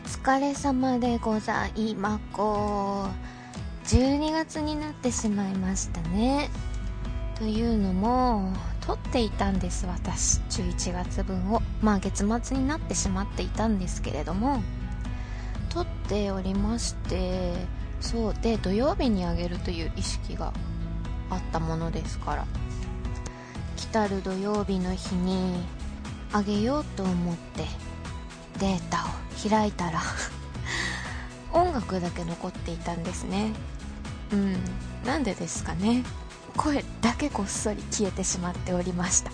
疲れ様でございまこ12月になってしまいましたね。というのも撮っていたんです私。11月分を。まあ月末になってしまっていたんですけれども。撮っておりましてそう。で土曜日にあげるという意識があったものですから。来たる土曜日の日にあげようと思ってデータを開いたら 音楽だけ残っていたんですね。うん。なんでですかね。声だけこっそり消えてしまっておりました。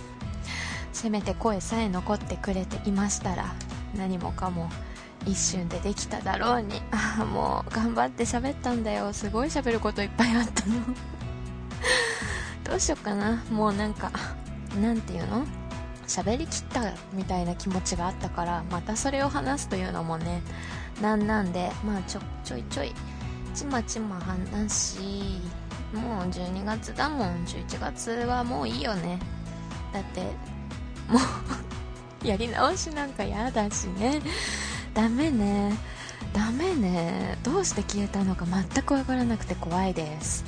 せめて声さえ残ってくれていましたら何もかも一瞬でできただろうに。ああもう頑張って喋ったんだよ。すごい喋ることいっぱいあったの。どうしよっかな。もうなんかなんていうの？喋りきったみたいな気持ちがあったからまたそれを話すというのもねなんなんでまあちょちょいちょいちまちま話しもう12月だもん。11月はもういいよね。だってもう やり直しなんかやだしね。ダメね。ダメね。どうして消えたのか全くわからなくて怖いです。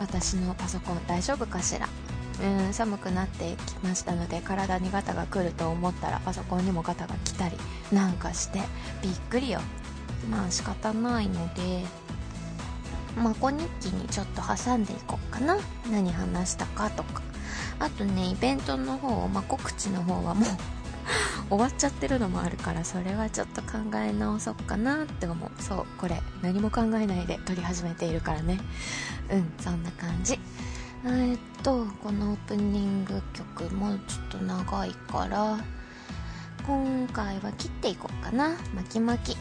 私のパソコン大丈夫かしら？うん寒くなってきましたので体にガタが来ると思ったらパソコンにもガタが来たりなんかしてびっくりよ。まあ仕方ないのでまこ日記にちょっと挟んでいこうかな。何話したかとか。あとねイベントの方ま告知の方はもう 終わっちゃってるのもあるからそれはちょっと考え直そうかなって思う。そうこれ何も考えないで撮り始めているからね。うんそんな感じ。え、っとこのオープニング曲もちょっと長いから今回は切っていこうかな。巻き巻き。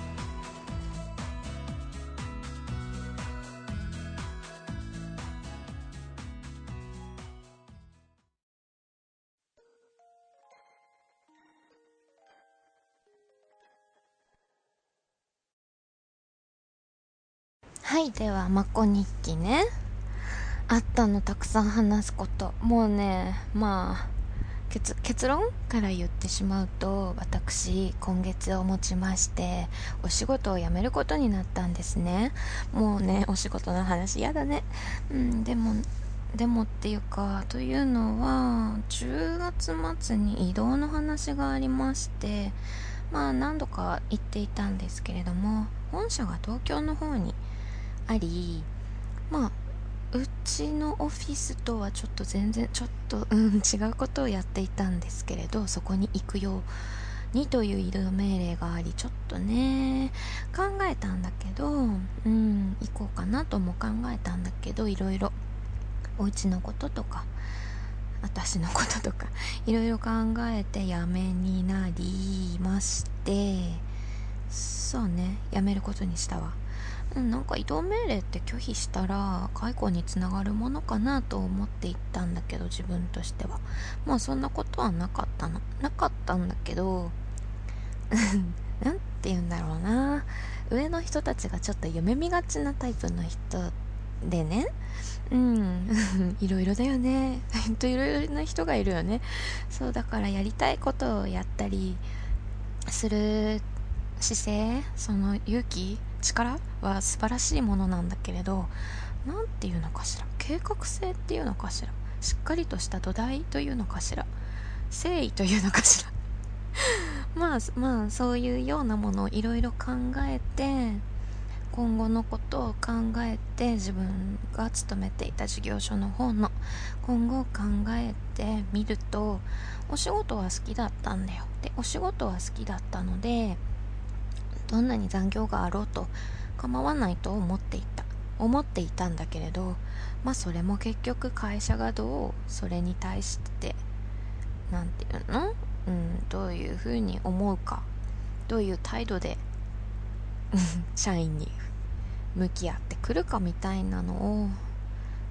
はいではまこ日記ね。あったのたくさん話すこと。もうねまあ結結論から言ってしまうと私今月をもちましてお仕事を辞めることになったんですね。もうねお仕事の話やだね。うんでもでもっていうかというのは10月末に移動の話がありましてまあ何度か行っていたんですけれども本社が東京の方にありまあうちのオフィスとはちょっと全然ちょっと、うん、違うことをやっていたんですけれどそこに行くようにという移動命令がありちょっとね考えたんだけどうん行こうかなとも考えたんだけどいろいろお家のこととか私のこととかいろいろ考えてやめになりましてそうねやめることにしたわ。うん、なんか移動命令って拒否したら解雇につながるものかなと思って行ったんだけど自分としては。まあそんなことはなかったの。なかったんだけど なんて言うんだろうな。上の人たちがちょっと夢見がちなタイプの人でね。うん。いろいろだよね。ほ んといろいろな人がいるよね。そうだからやりたいことをやったりする姿勢その勇気力は素晴らしいものなんだけれど何て言うのかしら？計画性っていうのかしら？しっかりとした土台というのかしら？誠意というのかしら？まあまあそういうようなものをいろいろ考えて今後のことを考えて自分が勤めていた事業所の方の今後を考えてみるとお仕事は好きだったんだよ。でお仕事は好きだったのでどんなに残業があろうと構わないと思っていた。思っていたんだけれどまあそれも結局会社がどうそれに対して何て言うの？うんどういうふうに思うか。どういう態度で 社員に向き合ってくるかみたいなのを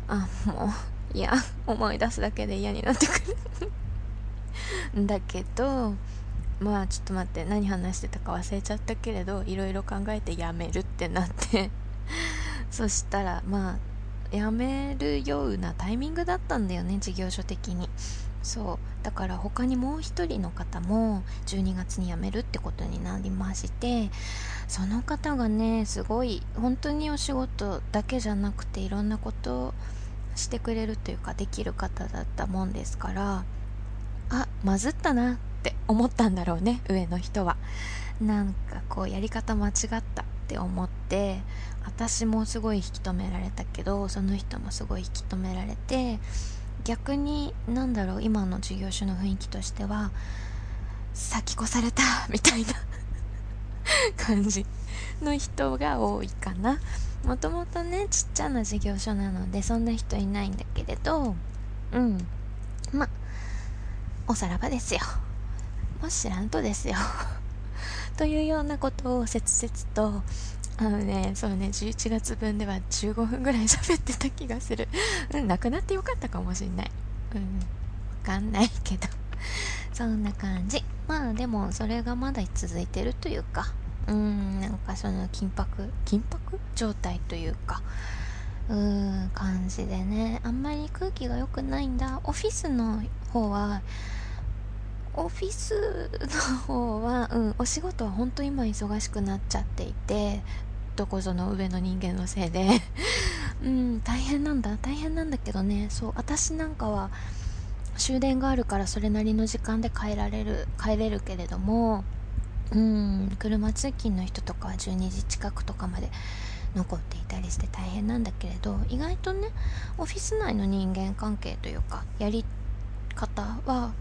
あもういや思い出すだけで嫌になってくる。だけどまあちょっと待って何話してたか忘れちゃったけれどいろいろ考えてやめるってなって。そしたらまあやめるようなタイミングだったんだよね事業所的に。そう。だから他にもう一人の方も12月に辞めるってことになりましてその方がねすごい本当にお仕事だけじゃなくていろんなことをしてくれるというかできる方だったもんですからあまずったな。って思ったんだろうね上の人は。なんかこうやり方間違ったって思って私もすごい引き止められたけどその人もすごい引き止められて逆になんだろう今の事業所の雰囲気としては先越された みたいな 感じの人が多いかな。もともとねちっちゃな事業所なのでそんな人いないんだけれどうん。まおさらばですよ。もし知らんとですよ というようなことを切々とあのね、そうね、11月分では15分ぐらい喋ってた気がする。うん、なくなってよかったかもしんない。うん、わかんないけど。そんな感じ。まあでも、それがまだ続いてるというか、うん、なんかその緊迫、緊迫状態というか、うーん、感じでね、あんまり空気が良くないんだ。オフィスの方は、オフィスの方は、うん、お仕事は本当今忙しくなっちゃっていて、どこぞの上の人間のせいで。うん大変なんだ大変なんだけどね。そう私なんかは終電があるからそれなりの時間で帰られる帰れるけれどもうん車通勤の人とかは12時近くとかまで残っていたりして大変なんだけれど意外とねオフィス内の人間関係というかやり方は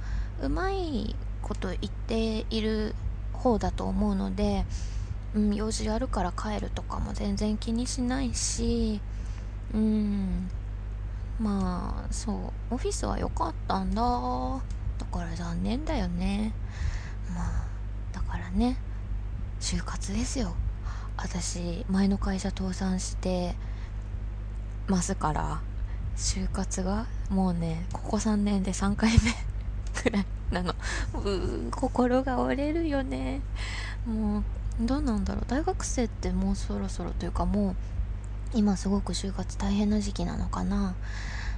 うまいこと言っている方だと思うのでうん、用事あるから帰るとかも全然気にしないし、うん、まあ、そう、オフィスは良かったんだ。だから残念だよね。まあ、だからね、就活ですよ。私、前の会社倒産してますから、就活がもうね、ここ3年で3回目くらいなの。う、心が折れるよね。もう、どうなんだろう大学生ってもうそろそろというかもう今すごく就活大変な時期なのかな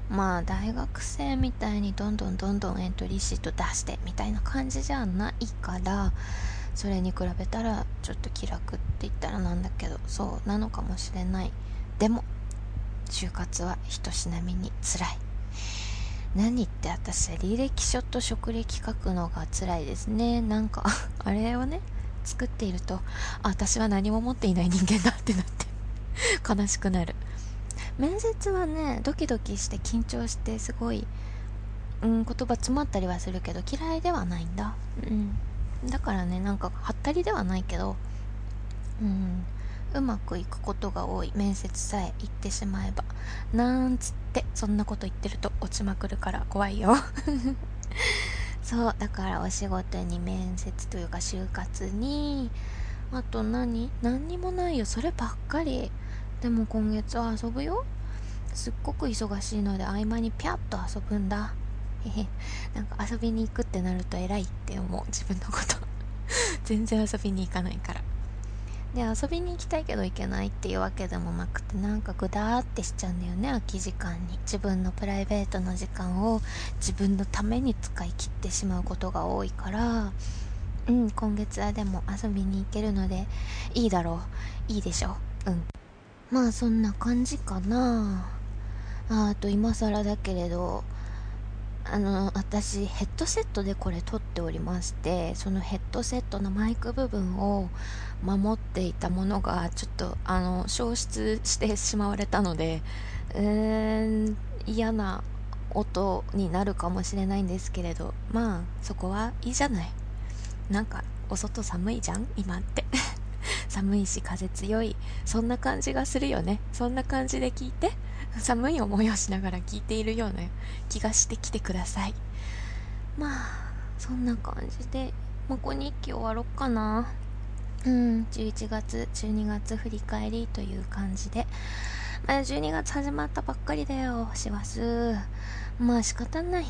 まあ大学生みたいにどんどんどんどんエントリーシート出してみたいな感じじゃないからそれに比べたらちょっと気楽って言ったらなんだけどそうなのかもしれないでも就活は人しなみに辛い何って私履歴書と職歴書くのが辛いですね。なんか あれをね作っていると私は何も持っていない人間だってなって 悲しくなる。面接はねドキドキして緊張してすごい、うん、言葉詰まったりはするけど嫌いではないんだ。うん。だからねなんかはったりではないけどうん。うまくいくことが多い。面接さえ行ってしまえば。なんつってそんなこと言ってると落ちまくるから怖いよ。そうだからお仕事に面接というか就活にあと何？何にもないよ。そればっかり。でも今月は遊ぶよ。すっごく忙しいので合間にピャッと遊ぶんだ。へへ。なんか遊びに行くってなると偉いって思う。自分のこと。全然遊びに行かないから。で遊びに行きたいけど行けないっていうわけでもなくてなんかグダーってしちゃうんだよね空き時間に。自分のプライベートの時間を自分のために使い切ってしまうことが多いから。うん今月はでも遊びに行けるのでいいだろう。いいでしょう。ん。まあそんな感じかな。あと今更だけれどあの私ヘッドセットでこれ撮っておりましてそのヘッドセットのマイク部分を守っていたものがちょっとあの消失してしまわれたので、えーん、嫌な音になるかもしれないんですけれどまあそこはいいじゃない。なんかお外寒いじゃん？今って。寒いし風強い。そんな感じがするよね。そんな感じで聞いて 寒い思いをしながら聞いているような気がしてきてください。まあそんな感じでもこ日記終わろっかな。うん11月12月振り返りという感じで。まだ12月始まったばっかりだよ。師走。まあ仕方ない。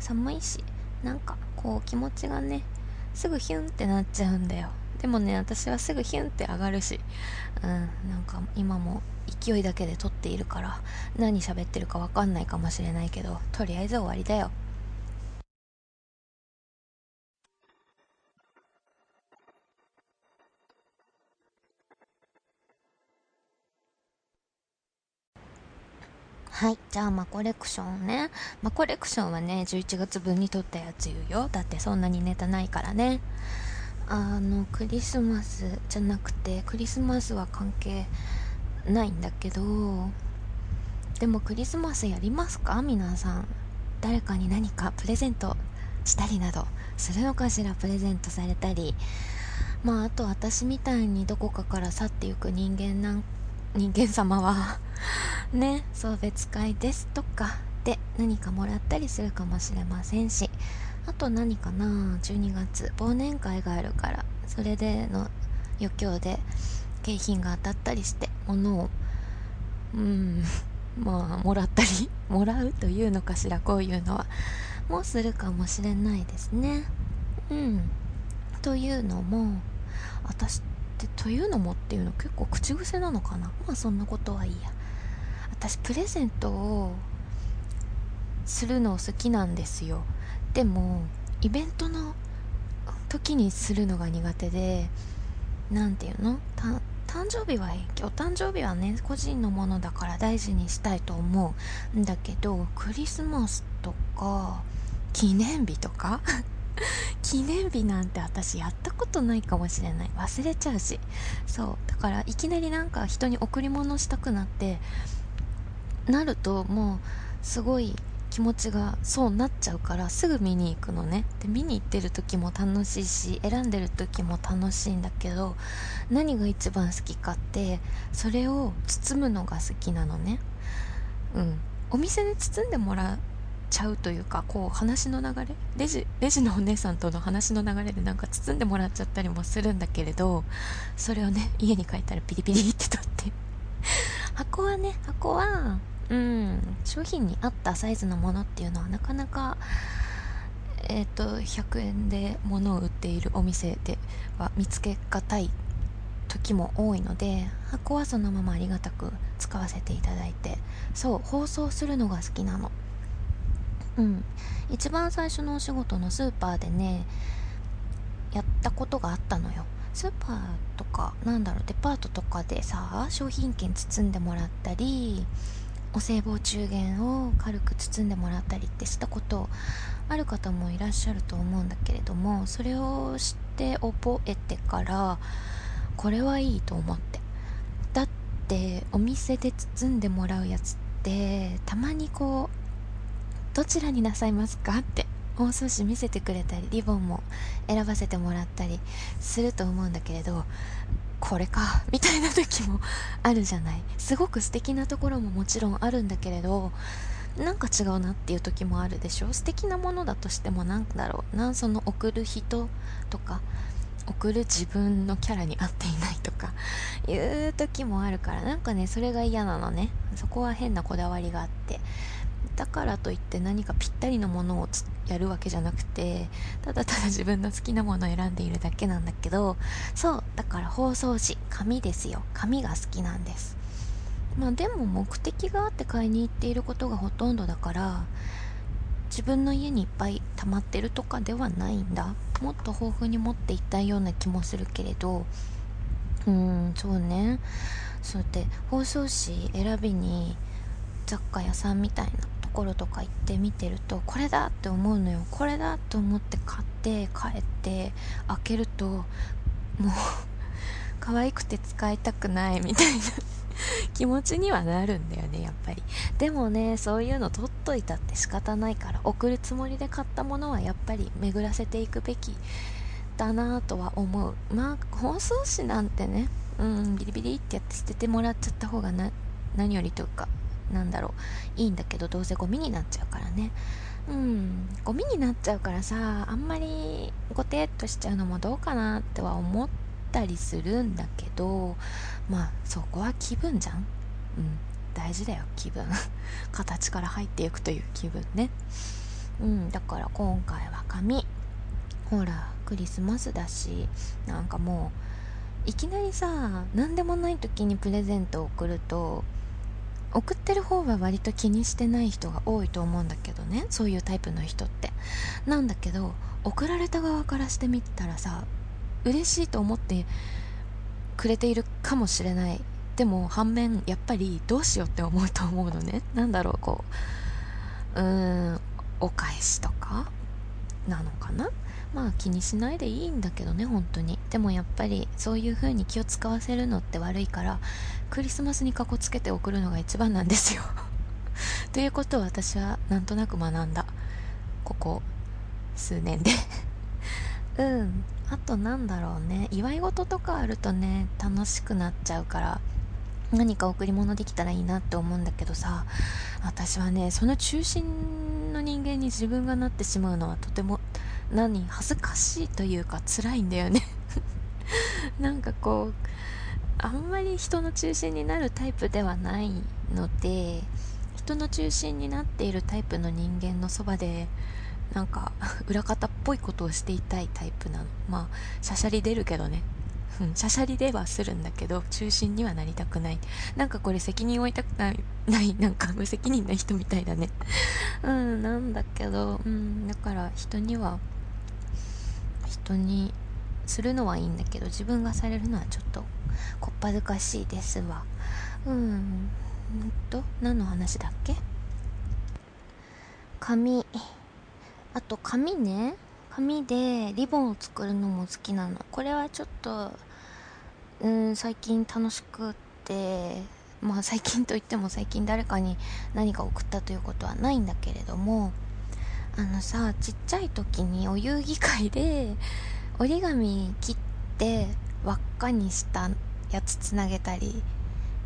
寒いしなんかこう気持ちがねすぐヒュンってなっちゃうんだよ。でもね私はすぐヒュンって上がるし。うんなんか今も勢いだけで撮っているから何喋ってるか分かんないかもしれないけどとりあえず終わりだよはい。じゃあ、まあ、コレクションね。まあ、コレクションはね、11月分に撮ったやつ言うよ。だってそんなにネタないからね。あの、クリスマスじゃなくて、クリスマスは関係ないんだけどでもクリスマスやりますか？皆さん。誰かに何かプレゼントしたりなどするのかしら？プレゼントされたり。まああと私みたいにどこかから去っていく人間なん人間様は。ね。送別会ですとかで何かもらったりするかもしれませんし。あと何かな？12月。忘年会があるから。それでの余興で景品が当たったりして物をうん まあもらったり もらうというのかしらこういうのは。もうするかもしれないですね。うん。というのも私ってというのもっていうの結構口癖なのかな。まあそんなことはいいや。私プレゼントをするの好きなんですよ。でもイベントの時にするのが苦手で何て言うの？誕生日はいいお誕生日はね個人のものだから大事にしたいと思うんだけどクリスマスとか記念日とか？記念日なんて私やったことないかもしれない。忘れちゃうし。そう。だからいきなりなんか人に贈り物したくなってなるともうすごい気持ちがそうなっちゃうからすぐ見に行くのね。で見に行ってる時も楽しいし選んでる時も楽しいんだけど何が一番好きかってそれを包むのが好きなのね。うん。お店で包んでもらっちゃうというかこう話の流れレジレジのお姉さんとの話の流れでなんか包んでもらっちゃったりもするんだけれどそれをね家に帰ったらピリピリって取って。箱はね箱はうん。商品に合ったサイズのものっていうのはなかなかえっ、ー、と100円で物を売っているお店では見つけがたい時も多いので箱はそのままありがたく使わせていただいて。そう包装するのが好きなの。うん。一番最初のお仕事のスーパーでねやったことがあったのよ。スーパーとかなんだろうデパートとかでさ商品券包んでもらったりお歳暮中元を軽く包んでもらったりってしたことある方もいらっしゃると思うんだけれどもそれを知って覚えてからこれはいいと思って。だってお店で包んでもらうやつってたまにこうどちらになさいますかって包装紙見せてくれたりリボンも選ばせてもらったりすると思うんだけれどこれかみたいな時もあるじゃない。すごく素敵なところももちろんあるんだけれどなんか違うなっていう時もあるでしょ。素敵なものだとしてもなんだろうな。その送る人とか送る自分のキャラに合っていないとかいう時もあるからなんかねそれが嫌なのね。そこは変なこだわりがあって。だからといって何かぴったりのものをやるわけじゃなくてただただ自分の好きなものを選んでいるだけなんだけどそうだから包装紙紙ですよ。紙が好きなんです。まあでも目的があって買いに行っていることがほとんどだから自分の家にいっぱい溜まってるとかではないんだ。もっと豊富に持っていったいような気もするけれどうーんそうね。そうやって包装紙選びに雑貨屋さんみたいなころとか行って見てるとこれだって思うのよ。これだと思って買って帰って開けるともう 可愛くて使いたくないみたいな。気持ちにはなるんだよねやっぱり。でもねそういうの取っといたって仕方ないから送るつもりで買ったものはやっぱり巡らせていくべきだなとは思う。まあ包装紙なんてねうんビリビリってやって捨ててもらっちゃった方がな何よりというかなんだろう。いいんだけどどうせゴミになっちゃうからね。うんゴミになっちゃうからさあんまりごてっとしちゃうのもどうかなっては思ったりするんだけどまあそこは気分じゃん。うん大事だよ気分。形から入っていくという気分ね。うんだから今回は紙。ほらクリスマスだしなんかもういきなりさ何でもない時にプレゼントを送ると送ってる方は割と気にしてない人が多いと思うんだけどね。そういうタイプの人って。なんだけど送られた側からしてみたらさ嬉しいと思ってくれているかもしれない。でも反面やっぱりどうしようって思うと思うのね。なんだろうこううーんお返しとかなのかな？まあ気にしないでいいんだけどね本当に。でもやっぱりそういう風に気を使わせるのって悪いからクリスマスにかこつけて送るのが一番なんですよ。ということを私はなんとなく学んだ。ここ数年で。うん。あとなんだろうね。祝い事とかあるとね楽しくなっちゃうから何か贈り物できたらいいなって思うんだけどさ私はねその中心の人間に自分がなってしまうのはとても何恥ずかしいというか辛いんだよね。なんかこうあんまり人の中心になるタイプではないので人の中心になっているタイプの人間のそばでなんか 裏方っぽいことをしていたいタイプなの。まあしゃしゃり出るけどね。うん、しゃしゃりではするんだけど中心にはなりたくない。なんかこれ責任を負いたくないない なんか無責任な人みたいだね。うんなんだけどうんだから人には人にするのはいいんだけど自分がされるのはちょっとこっぱずかしいですわ。うんんと何の話だっけ？紙。あと紙ね。紙でリボンを作るのも好きなの。これはちょっとうん最近楽しくってまあ最近といっても最近誰かに何か送ったということはないんだけれどもあのさちっちゃい時にお遊戯会で折り紙切って輪っかにしたやつつなげたり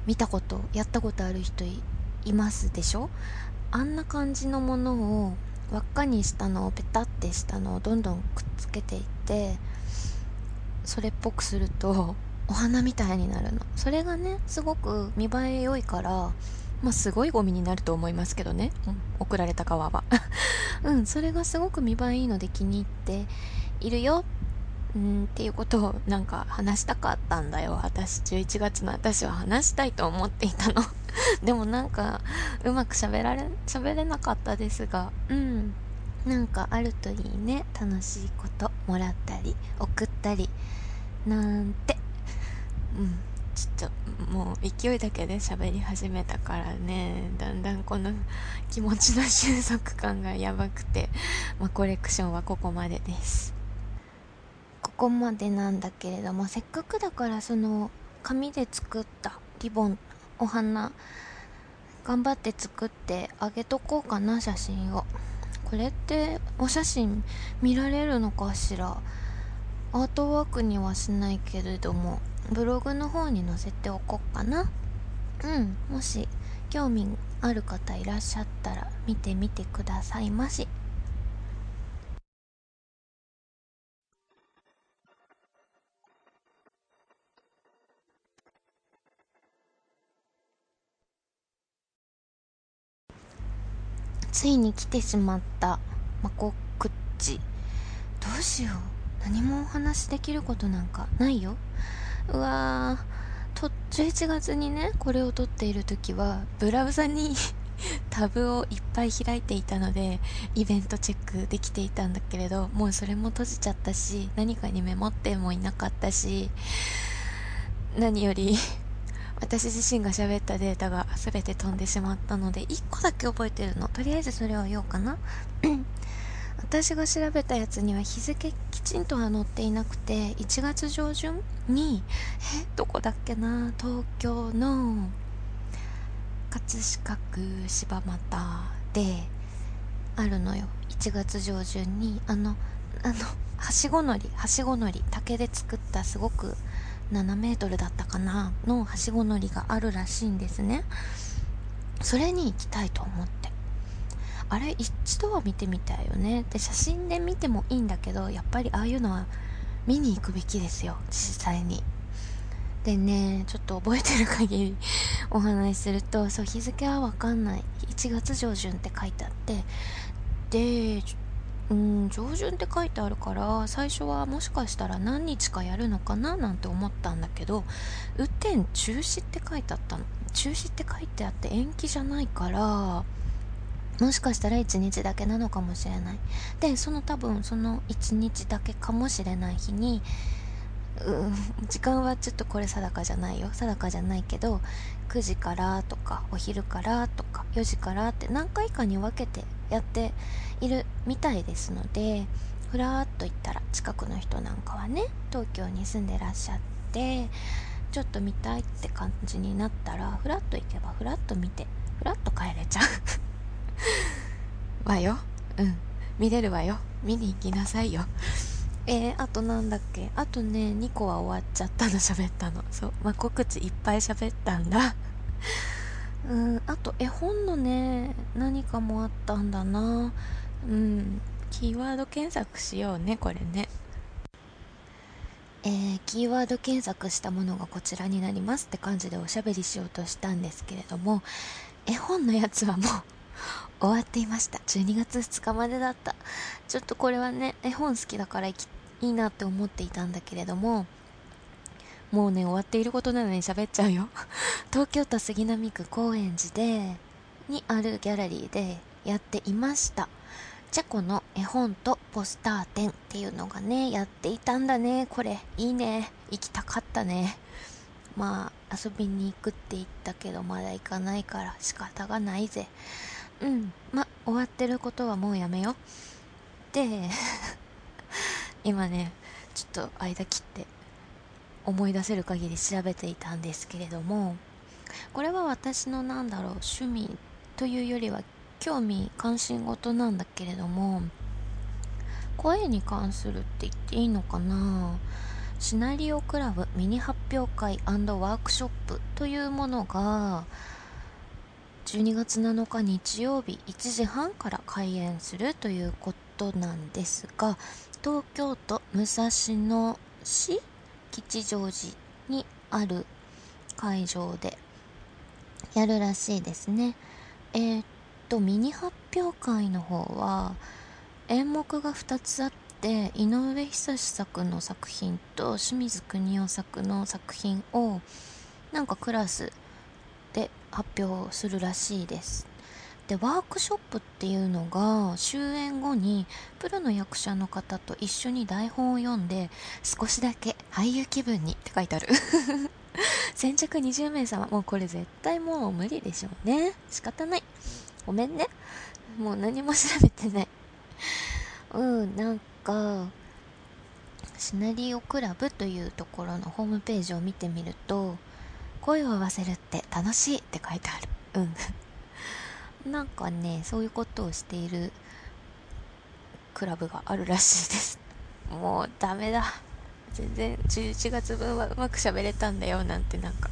見たことやったことある人いますでしょ？あんな感じのものを輪っかにしたのをペタってしたのをどんどんくっつけていってそれっぽくするとお花みたいになるの。それがねすごく見栄え良いからまあすごいゴミになると思いますけどね、うん、送られた側は。うんそれがすごく見栄えいいので気に入っているよ。うんっていうことをなんか話したかったんだよ。私11月の私は話したいと思っていたの。でもなんかうまく喋られ喋れなかったですが。うん。なんかあるといいね。楽しいこともらったり送ったりなんて。うんちょっともう勢いだけで喋り始めたからねだんだんこの気持ちの収束感がやばくて、まあ、コレクションはここまでですここまでなんだけれどもせっかくだからその紙で作ったリボンお花頑張って作ってあげとこうかな写真をこれってお写真見られるのかしらアートワークにはしないけれどもブログの方に載せておこうかな。うんもし興味ある方いらっしゃったら見てみてくださいまし。ついに来てしまったマコクッチどうしよう。何もお話しできることなんかないよ。うわー。と11月にねこれを撮っている時はブラウザに タブをいっぱい開いていたのでイベントチェックできていたんだけれどもうそれも閉じちゃったし何かにメモってもいなかったし何より 私自身が喋ったデータが全て飛んでしまったので1個だけ覚えてるの。とりあえずそれを言おうかな。私が調べたやつには日付きちんとは載っていなくて1月上旬にえどこだっけな東京の葛飾区柴又であるのよ。1月上旬にあのあのはしご乗りはしご乗り竹で作ったすごく7メートルだったかなのはしご乗りがあるらしいんですね。それに行きたいと思って。あれ一度は見てみたいよね。で写真で見てもいいんだけどやっぱりああいうのは見に行くべきですよ。実際に。でねちょっと覚えてる限りお話しするとそう日付は分かんない。1月上旬って書いてあって。でうん上旬って書いてあるから最初はもしかしたら何日かやるのかな？なんて思ったんだけど雨天中止って書いてあったの。中止って書いてあって延期じゃないからもしかしたら1日だけなのかもしれない。でその多分その1日だけかもしれない日にうん時間はちょっとこれ定かじゃないよ。定かじゃないけど9時からとかお昼からとか4時からって何回かに分けてやっているみたいですのでふらーっと行ったら近くの人なんかはね東京に住んでらっしゃってちょっと見たいって感じになったらふらっと行けばふらっと見てふらっと帰れちゃう。わよ。うん。見れるわよ。見に行きなさいよ。えー、あとなんだっけ？あとね2個は終わっちゃったの。喋ったの。そう。まあ、告知いっぱい喋ったんだ。うん。あと絵本のね何かもあったんだな。うん。キーワード検索しようねこれね。えー、キーワード検索したものがこちらになりますって感じでおしゃべりしようとしたんですけれども絵本のやつはもう終わっていました。12月2日までだった。ちょっとこれはね絵本好きだからいいなって思っていたんだけれどももうね終わっていることなのに喋っちゃうよ。東京都杉並区高円寺でにあるギャラリーでやっていました。チェコの絵本とポスター展っていうのがねやっていたんだね。これいいね。行きたかったね。まあ遊びに行くって言ったけどまだ行かないから仕方がないぜ。うんま終わってることはもうやめよで 今ねちょっと間切って思い出せる限り調べていたんですけれどもこれは私のなんだろう趣味というよりは興味関心事なんだけれども声に関するって言っていいのかな？シナリオクラブミニ発表会ワークショップというものが12月7日日曜日1時半から開演するということなんですが東京都武蔵野市吉祥寺にある会場でやるらしいですね。えー、っとミニ発表会の方は演目が2つあって井上久志作の作品と清水邦夫作の作品をなんかクラス発表するらしいですでワークショップっていうのが終演後にプロの役者の方と一緒に台本を読んで少しだけ俳優気分にって書いてある 先着20名様もうこれ絶対もう無理でしょうね仕方ないごめんね。もう何も調べてない。うん、なんか、シナリオクラブというところのホームページを見てみると、声を合わせるって楽しいって書いてある。うん。なんかね、そういうことをしているクラブがあるらしいです。もうダメだ。全然11月分はうまく喋れたんだよなんてなんか、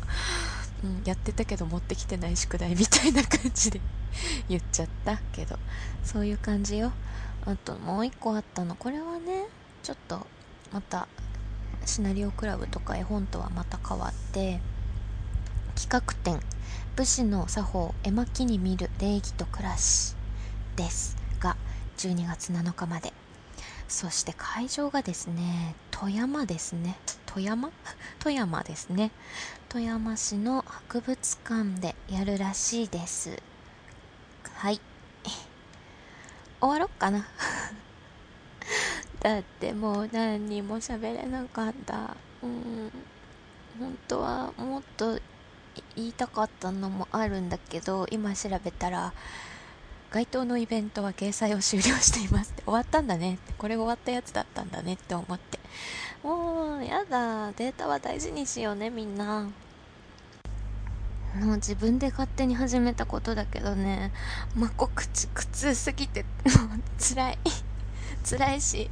うん、やってたけど持ってきてない宿題みたいな感じで 言っちゃったけどそういう感じよあともう一個あったのこれはねちょっとまたシナリオクラブとか絵本とはまた変わって企画展。武士の作法絵巻に見る礼儀と暮らしです。が12月7日まで。そして会場がですね富山ですね。富山？富山ですね。富山市の博物館でやるらしいです。はい。終わろっかな。だってもう何にも喋れなかった。うん。本当はもっと言いたかったのもあるんだけど今調べたら該当のイベントは掲載を終了していますって。終わったんだね。ってこれ終わったやつだったんだねって思って。もうやだデータは大事にしようねみんな。もう自分で勝手に始めたことだけどね、まあ、告知苦痛すぎて、もう辛い。辛いし、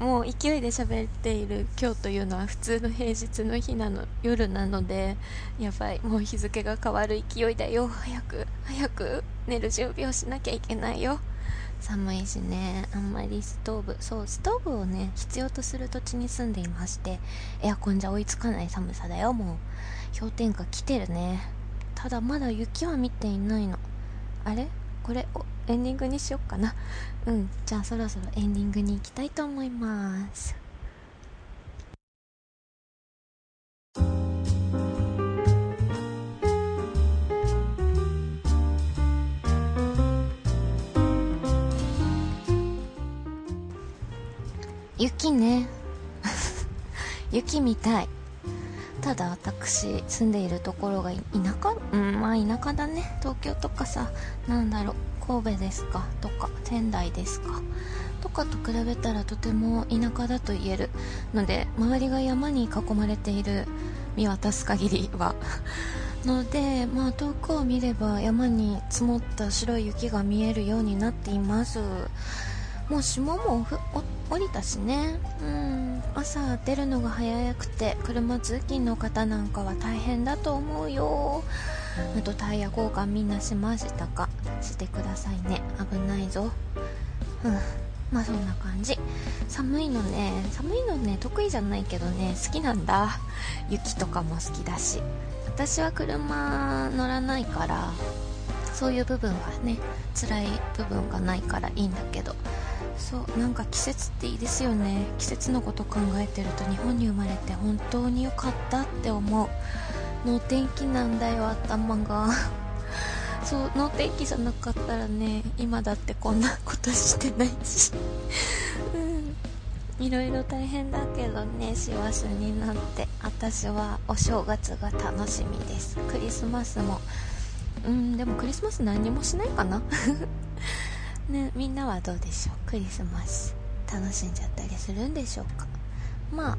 もう勢いで喋っている今日というのは普通の平日の日なの、夜なので、やばい、もう日付が変わる勢いだよ。早く、早く寝る準備をしなきゃいけないよ。寒いしね、あんまりストーブ、そう、ストーブをね、必要とする土地に住んでいまして、エアコンじゃ追いつかない寒さだよ、もう。氷点下来てるね。ただまだ雪は見ていないのあれ？これエンディングにしよっかな。うん。じゃあそろそろエンディングに行きたいと思います。雪ね。雪見たい。ただ私住んでいるところが田舎うんまあ田舎だね。東京とかさなんだろう神戸ですかとか仙台ですかとかと比べたらとても田舎だと言える。ので周りが山に囲まれている見渡す限りは。ので、まあ、遠くを見れば山に積もった白い雪が見えるようになっています。もう霜も降りたしね。うん。朝出るのが早くて車通勤の方なんかは大変だと思うよ。あとタイヤ交換みんなしましたか？してくださいね。危ないぞ。うん。まあそんな感じ。寒いのね。寒いのね得意じゃないけどね。好きなんだ。雪とかも好きだし。私は車乗らないからそういう部分はね辛い部分がないからいいんだけど。そうなんか季節っていいですよね。季節のこと考えてると日本に生まれて本当に良かったって思う。能天気なんだよ頭が。そう能天気じゃなかったらね今だってこんなことしてないし。うん。いろいろ大変だけどね師走になって私はお正月が楽しみです。クリスマスも。うんでもクリスマス何もしないかな。ねみんなはどうでしょう？クリスマス楽しんじゃったりするんでしょうか？まあ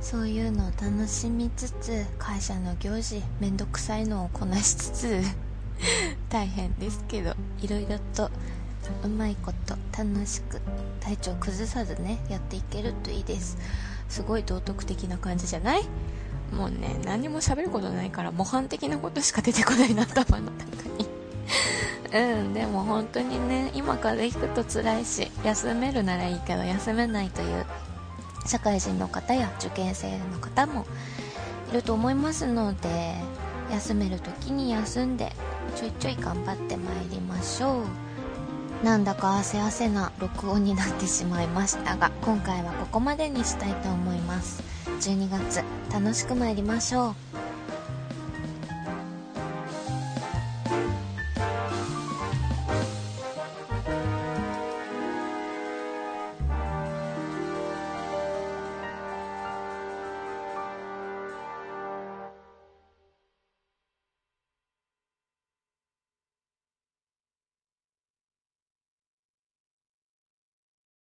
そういうのを楽しみつつ会社の行事めんどくさいのをこなしつつ 大変ですけどいろいろとうまいこと楽しく体調崩さずねやっていけるといいです。すごい道徳的な感じじゃない？もうね何も喋ることないから模範的なことしか出てこないな頭の中に。うんでも本当にね今から行くと辛いし休めるならいいけど休めないという社会人の方や受験生の方もいると思いますので休める時に休んでちょいちょい頑張ってまいりましょう。なんだか汗汗な録音になってしまいましたが今回はここまでにしたいと思います。12月楽しく参りましょう。